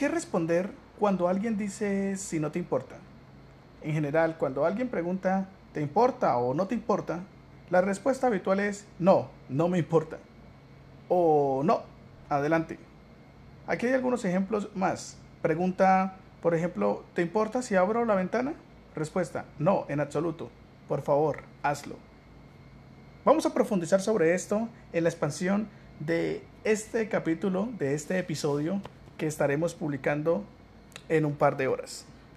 ¿Qué responder cuando alguien dice si no te importa? En general, cuando alguien pregunta ¿te importa o no te importa? La respuesta habitual es no, no me importa. O no, adelante. Aquí hay algunos ejemplos más. Pregunta, por ejemplo, ¿te importa si abro la ventana? Respuesta, no, en absoluto. Por favor, hazlo. Vamos a profundizar sobre esto en la expansión de este capítulo, de este episodio que estaremos publicando en un par de horas.